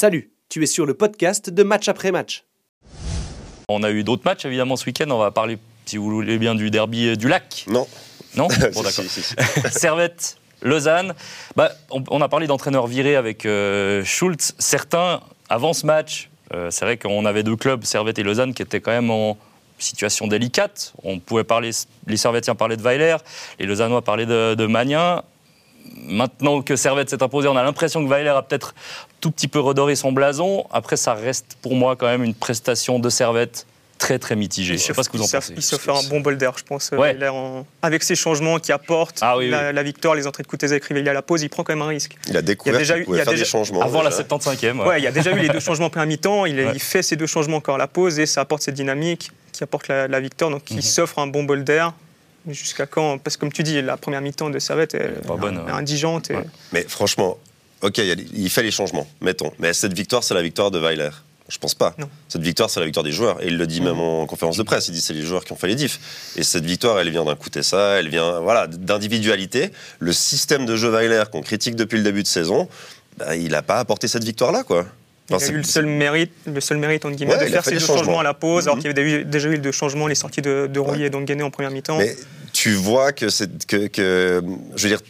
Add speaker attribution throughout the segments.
Speaker 1: Salut, tu es sur le podcast de Match après Match.
Speaker 2: On a eu d'autres matchs évidemment ce week-end. On va parler, si vous voulez bien, du derby du lac.
Speaker 3: Non.
Speaker 2: Non Bon, d'accord.
Speaker 3: si, si.
Speaker 2: Servette, Lausanne. Bah, on, on a parlé d'entraîneurs virés avec euh, Schultz. Certains, avant ce match, euh, c'est vrai qu'on avait deux clubs, Servette et Lausanne, qui étaient quand même en situation délicate. On pouvait parler, les Servettiens parlaient de Weiler, les Lausannois parlaient de, de Magnin. Maintenant que Servette s'est imposé, on a l'impression que Weiler a peut-être tout petit peu redoré son blason. Après, ça reste pour moi quand même une prestation de Servette très très mitigée. Je ne sais pas ce que vous en
Speaker 4: il
Speaker 2: pensez.
Speaker 4: Il s'est fait un bon bol d'air, je pense.
Speaker 2: Ouais.
Speaker 4: Il a en- Avec ses changements qui apportent
Speaker 2: Ah oui,
Speaker 4: la, la victoire, les entrées de Kuteza et Crivelli à la pause, il prend quand même un risque.
Speaker 3: Il a découvert
Speaker 4: déjà
Speaker 3: qu'il
Speaker 4: eu-
Speaker 3: pouvait
Speaker 4: il y a
Speaker 3: faire
Speaker 4: déjà-
Speaker 3: des changements.
Speaker 2: Avant la
Speaker 3: déjà.
Speaker 2: 75e. ouais.
Speaker 4: Ouais, il y a déjà eu les deux changements première mi-temps. Il,
Speaker 2: Ouais.
Speaker 4: il fait ces deux changements encore à la pause et ça apporte cette dynamique qui apporte la, la victoire. Donc,
Speaker 2: Mhm.
Speaker 4: il s'offre un bon bol d'air. Jusqu'à quand? Parce que, comme tu dis, la première mi-temps de Servette est
Speaker 2: Pas bonne,
Speaker 4: est
Speaker 2: ouais.
Speaker 4: indigente. et-
Speaker 2: Ouais.
Speaker 3: Mais franchement, ok, il, fait les changements, mettons. Mais cette victoire, c'est la victoire de Weiler. Je pense pas.
Speaker 4: Non.
Speaker 3: Cette victoire, c'est la victoire des joueurs. Et il le dit même en conférence de presse. Il dit c'est les joueurs qui ont fait les diffs. Et cette victoire, elle vient d'un coup de ça, elle vient voilà, d'individualité. Le système de jeu Weiler qu'on critique depuis le début de saison, bah, il n'a pas apporté cette victoire-là, quoi.
Speaker 4: Il a
Speaker 3: c'est-
Speaker 4: eu le seul mérite, le seul mérite entre guillemets,
Speaker 3: Ouais,
Speaker 4: de faire ces deux
Speaker 3: changements.
Speaker 4: changements à la pause, alors
Speaker 3: Mhm.
Speaker 4: qu'il y avait déjà eu deux changements, les sorties de, de Rouillet et d'Onguené en première mi-temps.
Speaker 3: Mais tu vois que c'est que, que- je veux dire,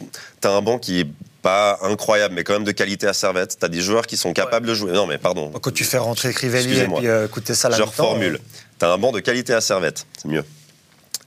Speaker 3: t'as un banc qui est pas incroyable, mais quand même de qualité à Servette. T'as des joueurs qui sont capables de jouer. Non, mais pardon.
Speaker 5: Quand tu fais rentrer Crivelli et puis euh, écouter ça la
Speaker 3: Je reformule. T'as un banc de qualité à Servette, c'est mieux.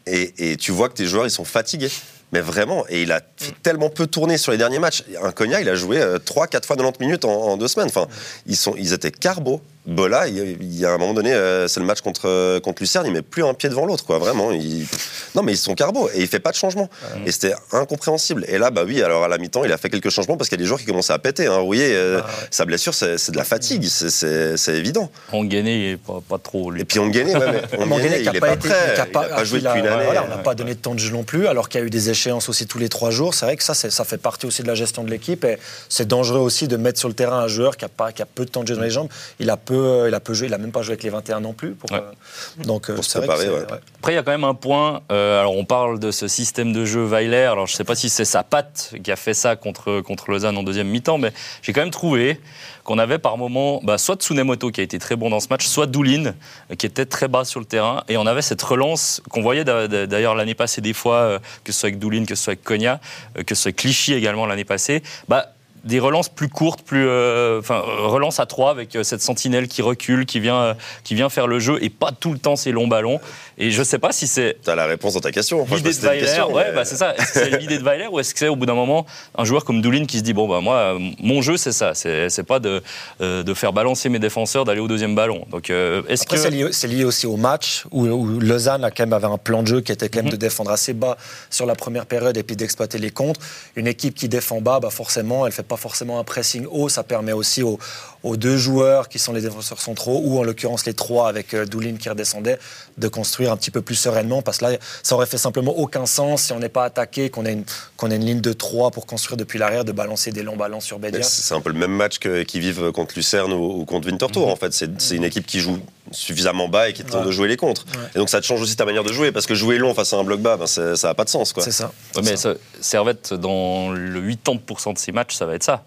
Speaker 3: Et, et tu vois que tes joueurs, ils sont fatigués. Mais vraiment, et il a fait tellement peu tourner sur les derniers matchs. Un Cognac, il a joué 3-4 fois 90 minutes en, en deux semaines. Enfin, ils, sont, ils étaient carbo. Bola, il, y a un moment donné, euh, c'est le match contre, euh, contre Lucerne, il met plus un pied devant l'autre, quoi. Vraiment. il- Non, mais ils sont carbo et il fait pas de changement. Et c'était incompréhensible. Et là, bah oui, alors à la mi-temps, il a fait quelques changements parce qu'il y a des joueurs qui commençaient à péter. Hein. Rouillé, euh,
Speaker 5: Ah ouais.
Speaker 3: sa blessure, c'est c'est de la fatigue, c'est- c'est c'est évident.
Speaker 2: On gagnait pas, pas trop. lui.
Speaker 3: Et puis on gagnait, ouais, mais on gagnait, il est
Speaker 5: pas
Speaker 3: pas
Speaker 5: été-
Speaker 3: prêt.
Speaker 5: qui a
Speaker 3: Il a pas joué depuis une année.
Speaker 5: voilà, on n'a pas donné de temps de jeu non plus, alors qu'il y a eu des échéances aussi tous les trois jours. C'est vrai que ça, c'est- ça fait partie aussi de la gestion de l'équipe. Et c'est dangereux aussi de mettre sur le terrain un joueur qui a, pas, qui a peu de temps de jeu dans les jambes. Il a peu, euh, il a peu joué, il a même pas joué avec les 21 non plus. Pour,
Speaker 2: Ouais.
Speaker 5: euh, donc, euh,
Speaker 3: Pour se préparer, ouais.
Speaker 2: Après, il y a quand même un point. euh, alors, on parle de ce système de jeu Weiler. Alors, je ne sais pas si c'est sa patte qui a fait ça contre, contre Lausanne en deuxième mi-temps, mais j'ai quand même trouvé qu'on avait par moment bah, soit Tsunemoto qui a été très bon dans ce match, soit Doulin qui était très bas sur le terrain. Et on avait cette relance qu'on voyait d'a- d'a- d'ailleurs l'année passée des fois, que ce soit avec Doulin, que ce soit avec Konya, que ce soit avec Clichy également l'année passée. Bah, des relances plus courtes, plus, euh, enfin, relance à trois avec euh, cette sentinelle qui recule, qui vient, euh, qui vient faire le jeu et pas tout le temps ces longs ballons. Et je sais pas si c'est
Speaker 3: T'as la réponse dans ta question.
Speaker 2: L'idée de Weiler,
Speaker 3: question,
Speaker 2: ouais,
Speaker 3: mais-
Speaker 2: bah, c'est ça. Est-ce que c'est l'idée de Weiler ou est-ce que c'est au bout d'un moment un joueur comme Doulin qui se dit bon bah moi mon jeu c'est ça, c'est c'est pas de, euh, de faire balancer mes défenseurs, d'aller au deuxième ballon. Donc euh, est-ce que
Speaker 5: c'est lié, aussi au match où, où Lausanne a quand même avait un plan de jeu qui était quand même
Speaker 2: Mhm.
Speaker 5: de défendre assez bas sur la première période et puis d'exploiter les contres. Une équipe qui défend bas, bah forcément, elle fait pas forcément un pressing haut. Ça permet aussi aux, aux deux joueurs qui sont les défenseurs centraux ou en l'occurrence les trois avec euh, Doulin qui redescendait de construire un petit peu plus sereinement parce que là, ça aurait fait simplement aucun sens si on n'est pas attaqué, qu'on a une qu'on a une ligne de trois pour construire depuis l'arrière, de balancer des longs ballons sur Bédia.
Speaker 3: C'est un peu le même match qu'ils vivent contre Lucerne ou, ou contre Winterthur.
Speaker 2: Mhm.
Speaker 3: En fait, c'est une équipe qui joue suffisamment bas et qui tente
Speaker 5: Ouais.
Speaker 3: de jouer les contres.
Speaker 5: Ouais.
Speaker 3: Et donc ça te change aussi ta manière de jouer parce que jouer long face à un bloc bas, ben, ça n'a pas de sens. Quoi.
Speaker 5: C'est ça.
Speaker 2: Ouais, mais ça- Servette dans le 80% de ses matchs ça va être ça.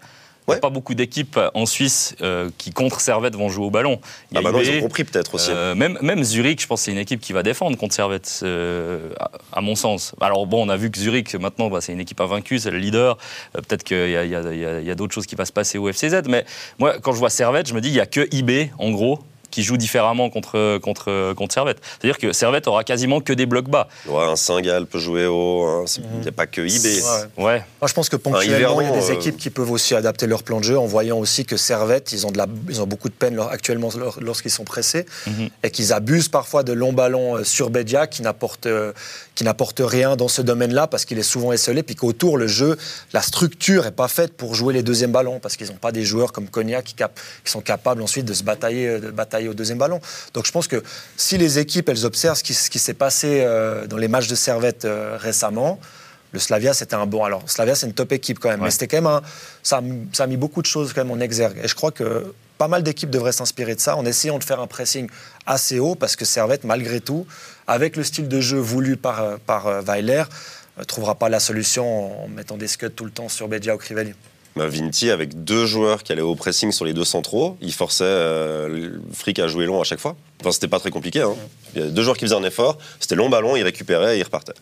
Speaker 2: Il n'y
Speaker 3: Ouais.
Speaker 2: a pas beaucoup d'équipes en Suisse euh, qui contre Servette vont jouer au ballon. Il y
Speaker 3: Ah
Speaker 2: a
Speaker 3: bah non,
Speaker 2: IB,
Speaker 3: ils ont compris peut-être aussi.
Speaker 2: Euh, même, même Zurich, je pense que c'est une équipe qui va défendre contre Servette, euh, à, à mon sens. Alors bon, on a vu que Zurich, maintenant, bah, c'est une équipe invaincue, c'est le leader. Euh, Peut-être qu'il y a, a d'autres choses qui vont se passer au FCZ. Mais moi, quand je vois Servette, je me dis, il n'y a que IB, en gros, qui joue différemment contre, contre, contre Servette. C'est-à-dire que Servette aura quasiment que des blocs bas.
Speaker 3: Ouais, un Singal peut jouer haut. hein, Il n'y a pas que IB.
Speaker 5: Ouais.
Speaker 2: Ouais.
Speaker 5: Moi, je pense que ponctuellement, il y a des
Speaker 3: euh,
Speaker 5: équipes qui peuvent aussi adapter leur plan de jeu en voyant aussi que Servette, ils ont, de la, ils ont beaucoup de peine leur- actuellement lor- lorsqu'ils sont pressés
Speaker 2: Mhm.
Speaker 5: et qu'ils abusent parfois de longs ballons euh, sur Bédia qui n'apportent euh, qui n'apportent rien dans ce domaine-là parce qu'il est souvent esselé, puis qu'autour, le jeu, la structure n'est pas faite pour jouer les deuxièmes ballons parce qu'ils n'ont pas des joueurs comme Cognac qui, cap- qui sont capables ensuite de se batailler, de batailler au deuxième ballon. Donc je pense que si les équipes, elles observent ce qui, s'est passé euh, dans les matchs de Servette euh, récemment, le Slavia, c'était un bon. Alors, Slavia, c'est une top équipe quand même,
Speaker 2: Ouais.
Speaker 5: mais c'était quand même un. Ça a, mis- ça a mis beaucoup de choses quand même en exergue. Et je crois que pas mal d'équipes devraient s'inspirer de ça en essayant de faire un pressing assez haut, parce que Servette, malgré tout, avec le style de jeu voulu par, euh, par Weiler, ne trouvera pas la solution en mettant des scuds tout le temps sur Bedia ou Crivelli.
Speaker 3: Bah, Vinti, avec deux joueurs qui allaient au pressing sur les deux centraux, il forçait euh, le Frick à jouer long à chaque fois. Enfin, c'était pas très compliqué. Hein. Il y a deux joueurs qui faisaient un effort, c'était long ballon, ils récupéraient et ils repartaient.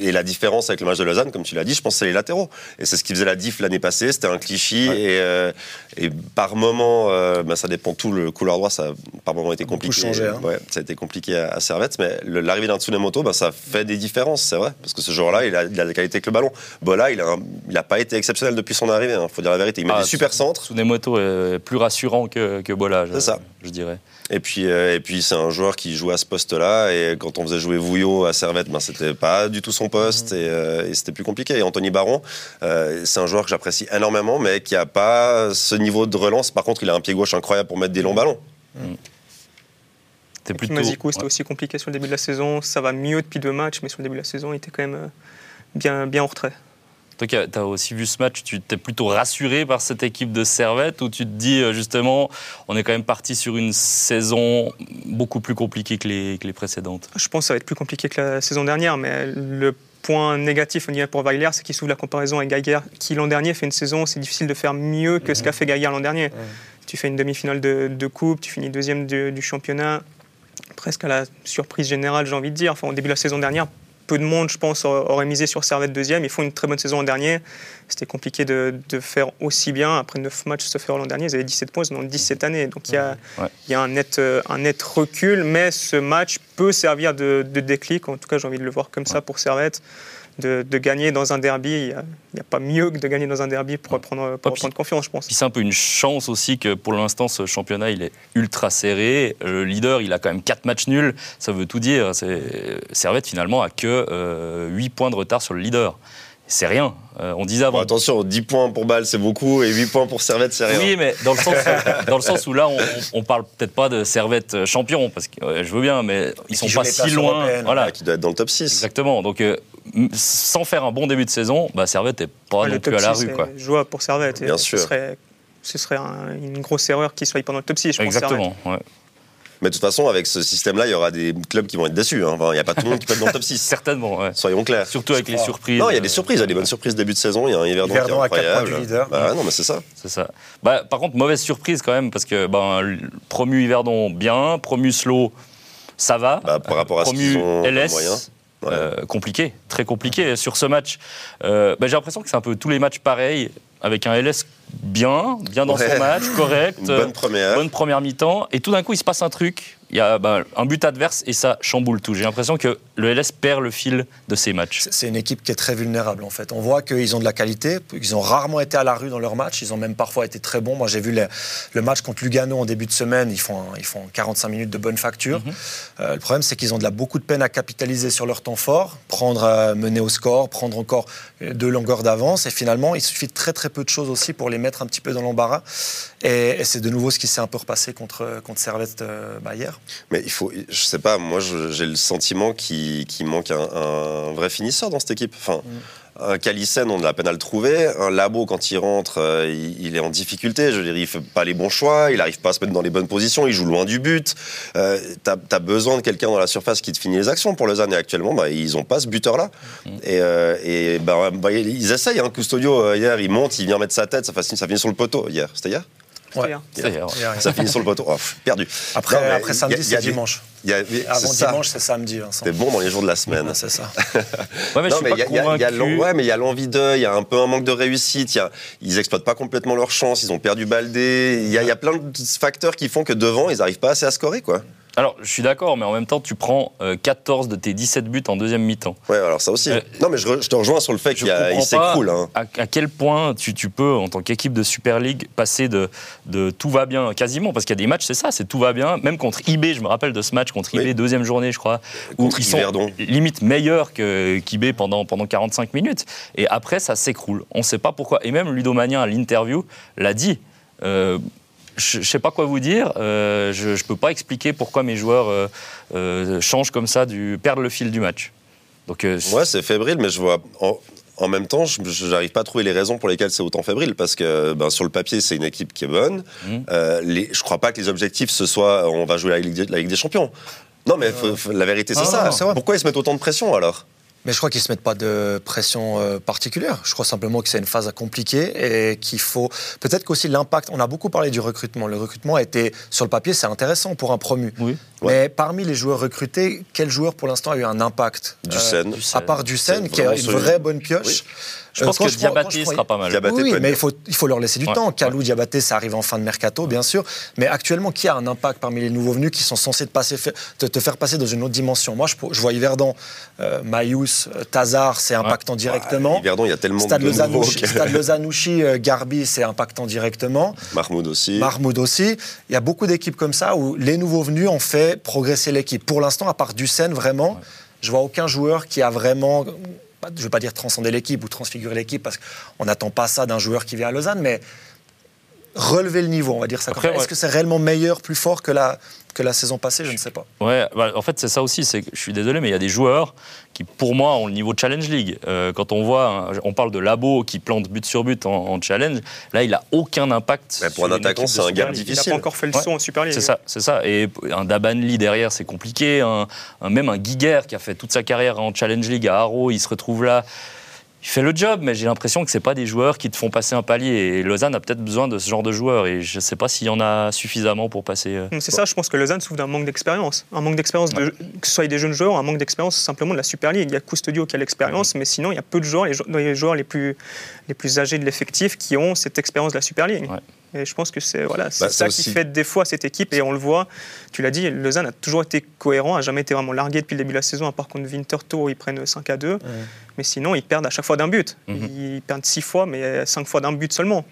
Speaker 3: Et, la différence avec le match de Lausanne, comme tu l'as dit, je pense que c'est les latéraux. Et c'est ce qui faisait la diff l'année passée. C'était un cliché. Et, euh, et par moment, euh, bah, ça dépend tout. Le couloir droit, ça a par moment été compliqué.
Speaker 5: changé, hein.
Speaker 3: Ouais, ça a été compliqué à, à Servette. Mais l'arrivée d'un Tsunemoto, bah, ça fait des différences, c'est vrai. Parce que ce joueur-là, il a, il a la qualité avec le ballon. Bola, il n'a pas été exceptionnel depuis son arrivée. Il faut dire la vérité. Il met
Speaker 2: Ah,
Speaker 3: des super centres.
Speaker 2: Tsunemoto est plus rassurant que, que Bola,
Speaker 3: C'est ça.
Speaker 2: Je dirais.
Speaker 3: Et puis, euh, et puis c'est un joueur qui joue à ce poste-là. Et quand on faisait jouer Vouillot à Servette, ben, c'était pas du tout son poste et, euh, et c'était plus compliqué. Et Anthony Baron, euh, c'est un joueur que j'apprécie énormément, mais qui a pas ce niveau de relance. Par contre, il a un pied gauche incroyable pour mettre des longs ballons.
Speaker 2: C'était
Speaker 4: Puis
Speaker 2: plutôt.
Speaker 4: C'était
Speaker 2: ouais.
Speaker 4: aussi compliqué sur le début de la saison. Ça va mieux depuis deux matchs, mais sur le début de la saison, il était quand même bien, bien en retrait.
Speaker 2: Toi qui as aussi vu ce match, tu t'es plutôt rassuré par cette équipe de Servette ou tu te dis euh, justement, on est quand même parti sur une saison beaucoup plus compliquée que les, que les précédentes?
Speaker 4: Je pense que ça va être plus compliqué que la saison dernière, mais le point négatif on dirait, pour Weiler, c'est qu'il s'ouvre la comparaison avec Geiger, qui l'an dernier fait une saison, c'est difficile de faire mieux que ce qu'a fait Geiger l'an dernier. Tu fais une demi-finale de, de coupe, tu finis deuxième du, du championnat, presque à la surprise générale, j'ai envie de dire. Enfin, au début de la saison dernière, peu de monde, je pense, aurait misé sur Servette deuxième. Ils font une très bonne saison l'an dernier. C'était compliqué de, de faire aussi bien. Après 9 matchs, se faire l'an dernier, ils avaient 17 points, ils en ont 10 cette année. Donc il y a,
Speaker 2: Ouais.
Speaker 4: il y a un, net, euh, un net recul, mais ce match peut servir de, de déclic. En tout cas, j'ai envie de le voir comme ça pour Servette. De, de gagner dans un derby, il n'y a, il y a pas mieux que de gagner dans un derby pour reprendre, pour
Speaker 2: puis-
Speaker 4: reprendre confiance, je pense.
Speaker 2: Puis c'est un peu une chance aussi que pour l'instant ce championnat il est ultra serré. Le leader il a quand même 4 matchs nuls, ça veut tout dire. C'est- Servette finalement a que 8 points de retard sur le leader. C'est rien. Euh, on disait
Speaker 3: Bon,
Speaker 2: avant.
Speaker 3: attention, 10 points pour Bâle, c'est beaucoup, et 8 points pour Servette, c'est rien.
Speaker 2: Oui, mais dans le sens où, dans le sens où là, on, on parle peut-être pas de Servette euh, champion, parce que euh, je veux bien, mais ils sont
Speaker 5: jouent
Speaker 2: pas si loin. Voilà,
Speaker 3: Ah, qui doit être dans le top 6.
Speaker 2: exactement. Donc, euh, sans faire un bon début de saison, bah, Servette n'est pas
Speaker 4: Ouais,
Speaker 2: non plus à la
Speaker 4: 6
Speaker 2: rue. Quoi.
Speaker 4: jouable pour Servette. et
Speaker 3: Bien
Speaker 4: ce
Speaker 3: sûr.
Speaker 4: Serait, ce serait un- une grosse erreur qu'il soit pendant le top 6, je pense.
Speaker 2: Exactement. ouais.
Speaker 3: Mais de toute façon, avec ce système-là, il y aura des clubs qui vont être déçus. hein. Enfin, Il n'y a pas tout le monde qui peut être dans le top 6.
Speaker 2: Certainement. ouais.
Speaker 3: Soyons clairs.
Speaker 2: Surtout avec les surprises.
Speaker 3: Non, il y a des
Speaker 2: euh,
Speaker 3: surprises, il y a des bonnes surprises début de saison. Il y a un Yverdon,
Speaker 5: Yverdon
Speaker 3: qui est
Speaker 5: à quatre points
Speaker 3: incroyable.
Speaker 5: du leader.
Speaker 3: Bah, non, mais c'est ça.
Speaker 2: C'est ça. Bah, par contre, mauvaise surprise quand même, parce que ben, promu Yverdon, bien. Promu Slow, ça va.
Speaker 3: Bah, par rapport à ce
Speaker 2: promu
Speaker 3: qu'ils ont comme
Speaker 2: LS,
Speaker 3: moyen.
Speaker 2: Euh, compliqué, très compliqué sur ce match. Euh, bah, J'ai l'impression que c'est un peu tous les matchs pareils, avec un LS bien, bien dans
Speaker 3: Ouais.
Speaker 2: son match, correct.
Speaker 3: Une bonne première.
Speaker 2: bonne première mi-temps, et tout d'un coup il se passe un truc, il y a ben, un but adverse et ça chamboule tout. J'ai l'impression que le LS perd le fil de ses matchs.
Speaker 5: C'est- une équipe qui est très vulnérable en fait. On voit qu'ils ont de la qualité, ils ont rarement été à la rue dans leur match, ils ont même parfois été très bons. Moi j'ai vu le, le match contre Lugano en début de semaine, ils font, ils font 45 minutes de bonne facture.
Speaker 2: Mhm.
Speaker 5: Euh, le problème c'est qu'ils ont de la, beaucoup de peine à capitaliser sur leur temps fort, prendre, euh, mener au score, prendre encore euh, deux longueurs d'avance et finalement il suffit de très très peu de choses aussi pour les mettre un petit peu dans l'embarras. Et, et c'est de nouveau ce qui s'est un peu repassé contre, contre Servette euh, bah, hier.
Speaker 3: Mais il faut, je sais pas, moi j'ai le sentiment qu'il manque un, un vrai finisseur dans cette équipe. Enfin, un Calissen, on a la peine à le trouver. Un Labo, quand il rentre, euh, il, il est en difficulté. Je veux dire, il fait pas les bons choix, il arrive pas à se mettre dans les bonnes positions, il joue loin du but. Euh, T'as as besoin de quelqu'un dans la surface qui te finit les actions. Pour Lausanne, et actuellement, bah, ils ont pas ce buteur-là. Et, euh, et bah, bah, ils essayent. Hein. Custodio, euh, hier, il monte, il vient mettre sa tête, ça, finit- ça finit sur le poteau. Hier, c'était hier?
Speaker 5: Ouais.
Speaker 2: C'est-à-dire,
Speaker 3: Ça finit sur le poteau. Oh, perdu.
Speaker 5: Après,
Speaker 3: Non,
Speaker 5: après samedi,
Speaker 3: il y a
Speaker 5: c'est dimanche.
Speaker 3: y a- c'est
Speaker 5: Avant dimanche, c'est samedi. Vincent.
Speaker 3: C'était bon dans les jours de la semaine.
Speaker 5: Ouais, c'est ça.
Speaker 2: Ouais, mais je
Speaker 3: non,
Speaker 2: suis
Speaker 3: mais
Speaker 2: pas
Speaker 3: il y a- il y a- il y a l'en-
Speaker 2: convaincu.
Speaker 3: ouais, mais il y a l'envie d'eux, il y a un peu un manque de réussite, il y a- ils exploitent pas complètement leur chance, ils ont perdu Baldé, il y, a- il y a plein de facteurs qui font que devant, ils n'arrivent pas assez à scorer, quoi.
Speaker 2: Alors, je suis d'accord, mais en même temps, tu prends euh, 14 de tes 17 buts en deuxième mi-temps.
Speaker 3: Ouais, alors ça aussi.
Speaker 2: Euh,
Speaker 3: non, mais je, re- je te rejoins sur le fait qu'il s'écroule. Hein.
Speaker 2: à, à quel point tu, tu peux, en tant qu'équipe de Super League, passer de, de tout va bien quasiment, parce qu'il y a des matchs, c'est ça, c'est tout va bien. Même contre IB, je me rappelle de ce match contre IB,
Speaker 3: Oui.
Speaker 2: deuxième journée, je crois, où
Speaker 3: Contre
Speaker 2: ils sont
Speaker 3: Yverdon.
Speaker 2: limite meilleurs que- qu'IB pendant, pendant 45 minutes. Et après, ça s'écroule. On ne sait pas pourquoi. Et même Ludomania, à l'interview, l'a dit. Euh, je ne sais pas quoi vous dire. euh, je ne peux pas expliquer pourquoi mes joueurs euh, euh, changent comme ça, du, perdent le fil du match. Donc, euh,
Speaker 3: Ouais, c'est fébrile, mais je vois. En, en même temps, je n'arrive pas à trouver les raisons pour lesquelles c'est autant fébrile, parce que ben, sur le papier, c'est une équipe qui est bonne. Les, je crois pas que les objectifs, ce soit on va jouer la Ligue des, la Ligue des Champions. Non, mais faut- la vérité, c'est
Speaker 2: Ah,
Speaker 3: ça.
Speaker 2: non, c'est vrai.
Speaker 3: Pourquoi ils se mettent autant de pression alors?
Speaker 5: Mais je crois qu'ils ne se mettent pas de pression euh, particulière. Je crois simplement que c'est une phase à compliquer et qu'il faut. Peut-être qu'aussi l'impact. On a beaucoup parlé du recrutement. Le recrutement a été, sur le papier, c'est intéressant pour un promu.
Speaker 2: Oui.
Speaker 5: Mais parmi les joueurs recrutés, quel joueur pour l'instant a eu un impact
Speaker 3: Du
Speaker 5: Euh,
Speaker 3: Sen.
Speaker 5: À part du Sen,
Speaker 3: C'est
Speaker 5: qui a une
Speaker 3: solide.
Speaker 5: vraie bonne pioche.
Speaker 3: Oui.
Speaker 2: Je pense
Speaker 5: Euh,
Speaker 2: que
Speaker 5: je
Speaker 2: Diabaté
Speaker 5: prends-
Speaker 2: sera pas mal.
Speaker 3: Diabaté
Speaker 5: oui, mais il faut, il faut leur laisser du
Speaker 2: Ouais,
Speaker 5: temps. Kalou,
Speaker 2: ouais.
Speaker 5: Diabaté, ça arrive en fin de mercato, bien sûr. Mais actuellement, qui a un impact parmi les nouveaux venus qui sont censés te, passer, te, te faire passer dans une autre dimension? Moi, je, je vois Yverdon, euh, Mayous, euh, Tazar, c'est impactant directement.
Speaker 3: Yverdon, il y a tellement
Speaker 5: Stade
Speaker 3: de nouveaux.
Speaker 5: Stade Lozanouchi, euh, Garbi, c'est impactant directement.
Speaker 3: Mahmoud aussi.
Speaker 5: Mahmoud aussi. Il y a beaucoup d'équipes comme ça où les nouveaux venus ont fait progresser l'équipe. Pour l'instant, à part Ducène, vraiment, je vois aucun joueur qui a vraiment, je ne veux pas dire transcender l'équipe ou transfigurer l'équipe parce qu'on n'attend pas ça d'un joueur qui vient à Lausanne, mais relever le niveau, on va dire ça. Est-ce
Speaker 2: ouais.
Speaker 5: que c'est réellement meilleur, plus fort que la, que la saison passée Je ne sais pas.
Speaker 2: Ouais, bah, en fait, c'est ça aussi. C'est je suis désolé, mais il y a des joueurs qui, pour moi, ont le niveau Challenge League. Euh, quand on voit, hein, on parle de Labo qui plante but sur but en, en challenge, là, il a aucun impact.
Speaker 3: Ouais, pour
Speaker 2: sur
Speaker 3: un attaquant, c'est un gap
Speaker 2: League.
Speaker 4: Il n'a
Speaker 3: difficile.
Speaker 4: pas encore fait le
Speaker 2: Ouais.
Speaker 4: saut en Super League.
Speaker 2: C'est ça, c'est ça. Et un Dabanli derrière, c'est compliqué. Un, un- même un Guiguer qui a fait toute sa carrière en Challenge League à Haro, il se retrouve là. Il fait le job, mais j'ai l'impression que c'est pas des joueurs qui te font passer un palier. Et Lausanne a peut-être besoin de ce genre de joueurs. Et je sais pas s'il y en a suffisamment pour passer. euh,
Speaker 4: C'est ça, je pense que Lausanne souffre d'un manque d'expérience. Un manque d'expérience, de- que ce soit des jeunes joueurs, un manque d'expérience simplement de la Super League. Il y a Custodio qui a l'expérience, mais sinon, il y a peu de joueurs, les, jou- les joueurs les plus, les plus âgés de l'effectif, qui ont cette expérience de la Super League.
Speaker 2: Ouais.
Speaker 4: Et je pense que c'est voilà,
Speaker 3: Bah,
Speaker 4: ça qui fait défaut à cette équipe. Et on le voit, tu l'as dit, Lausanne a toujours été cohérent, a jamais été vraiment largué depuis le début de la saison, à part contre Winterthur, où ils prennent 5 à 2. Mais sinon, ils perdent à chaque fois d'un but.
Speaker 2: Mhm.
Speaker 4: Ils perdent 6 fois, mais 5 fois d'un but seulement.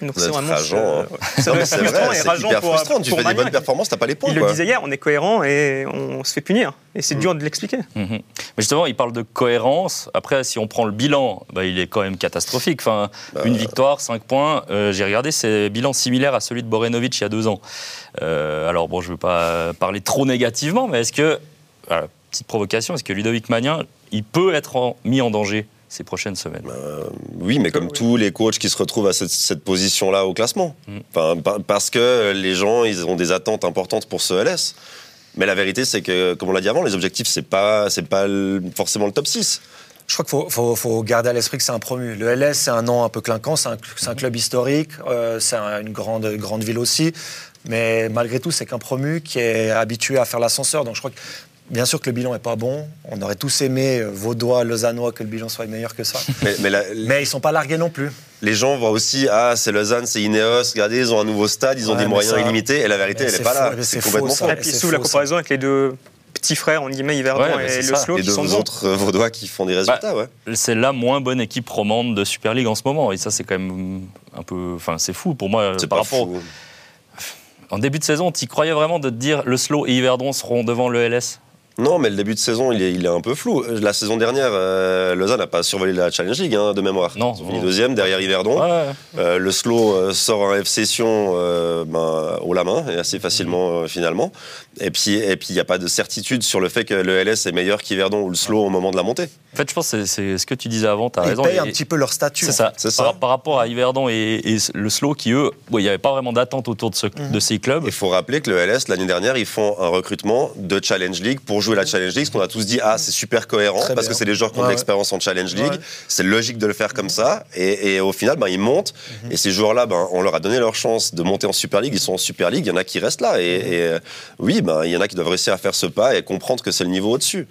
Speaker 4: Donc
Speaker 3: doit être rageant,
Speaker 4: euh,
Speaker 3: hein. c'est
Speaker 4: frustrant
Speaker 3: vrai, c'est hyper
Speaker 4: pour,
Speaker 3: frustrant. Tu
Speaker 4: pour
Speaker 3: fais des bonnes performances, t'as pas les points.
Speaker 4: Il le
Speaker 3: quoi.
Speaker 4: disait hier, on est cohérent et on se fait punir. Et c'est dur de l'expliquer.
Speaker 2: Mhm. Mais justement, il parle de cohérence. Après, si on prend le bilan, bah, il est quand même catastrophique. Enfin,
Speaker 3: Bah,
Speaker 2: une victoire, 5 points. Euh, J'ai regardé, c'est bilan similaire à celui de Borenovic il y a deux ans. Euh, alors, bon, je veux pas parler trop négativement, mais est-ce que, voilà, petite provocation, est-ce que Ludovic Magnin, il peut être en- mis en danger? Ces prochaines semaines
Speaker 3: Oui, mais comme
Speaker 4: Oui.
Speaker 3: tous les coachs qui se retrouvent à cette, cette position-là au classement.
Speaker 2: Mm.
Speaker 3: Enfin, pa- parce que les gens, ils ont des attentes importantes pour ce LS. Mais la vérité, c'est que, comme on l'a dit avant, les objectifs, c'est pas, c'est pas forcément le top 6.
Speaker 5: Je crois qu'il faut, faut- faut garder à l'esprit que c'est un promu. Le LS, c'est un nom un peu clinquant, c'est un, c'est un club historique, euh, c'est un- une grande, grande ville aussi. Mais malgré tout, c'est qu'un promu qui est habitué à faire l'ascenseur. Donc je crois que, bien sûr que le bilan n'est pas bon. On aurait tous aimé, euh, Vaudois, Lausannois, que le bilan soit meilleur que ça.
Speaker 3: Mais, mais la-
Speaker 5: Mais ils sont pas largués non plus.
Speaker 3: les gens voient aussi, ah, c'est Lausanne, c'est Ineos, regardez, ils ont un nouveau stade, ils ont
Speaker 5: Ouais,
Speaker 3: des moyens
Speaker 5: ça-
Speaker 3: illimités. Et la vérité, elle n'est pas là. C'est
Speaker 5: c'est faux,
Speaker 3: complètement
Speaker 5: ça.
Speaker 3: faux.
Speaker 4: Et puis sous la
Speaker 5: ça.
Speaker 4: comparaison avec les deux petits frères, on guillemets, Yverdon
Speaker 2: Ouais,
Speaker 4: et le. Slow,
Speaker 3: Et
Speaker 4: qui sont
Speaker 3: autres euh, Vaudois qui font des résultats, ouais.
Speaker 2: C'est la moins bonne équipe romande de Super League en ce moment. Et ça, c'est quand même un peu. Enfin, c'est fou pour moi.
Speaker 3: C'est
Speaker 2: par
Speaker 3: pas
Speaker 2: rapport.
Speaker 3: fou.
Speaker 2: En début de saison, tu croyais vraiment de te dire le Slow et Yverdon seront devant le LS
Speaker 3: Non, mais le début de saison, il est, il est un peu flou. La saison dernière, euh, Lausanne n'a pas survolé la Challenge League, hein, de mémoire.
Speaker 2: Non,
Speaker 3: Ils deuxième, derrière Yverdon.
Speaker 2: Ouais.
Speaker 3: Euh, le slow euh, sort un F-session euh, ben, haut la main, et assez facilement euh, finalement. Et puis et puis il n'y a pas de certitude sur le fait que le LS est meilleur qu'Yverdon ou le slow au moment de la montée.
Speaker 2: En fait, je pense que c'est- ce que tu disais avant, tu as
Speaker 5: Ils
Speaker 2: raison.
Speaker 5: payent
Speaker 2: Et-
Speaker 5: un petit peu leur statut.
Speaker 2: C'est ça. Par, par rapport à Yverdon et, et le Slow, qui eux, bon, il n'y avait pas vraiment d'attente autour de, ce-
Speaker 5: Mhm.
Speaker 2: de ces clubs.
Speaker 3: Il faut rappeler que le LS, l'année dernière, ils font un recrutement de Challenge League pour jouer la Challenge League, ce qu'on a tous dit, ah, c'est super cohérent,
Speaker 5: Très
Speaker 3: parce
Speaker 5: bien.
Speaker 3: que c'est des joueurs qui ont de
Speaker 5: ouais.
Speaker 3: l'expérience en Challenge League,
Speaker 5: Ouais.
Speaker 3: c'est logique de le faire comme ça, et, et au final, ben, ils montent, et ces joueurs-là, ben, on leur a donné leur chance de monter en Super League, ils sont en Super League, il y en a qui restent là, et, et, euh, oui, ben, il y en a qui doivent réussir à faire ce pas et comprendre que c'est le niveau au-dessus.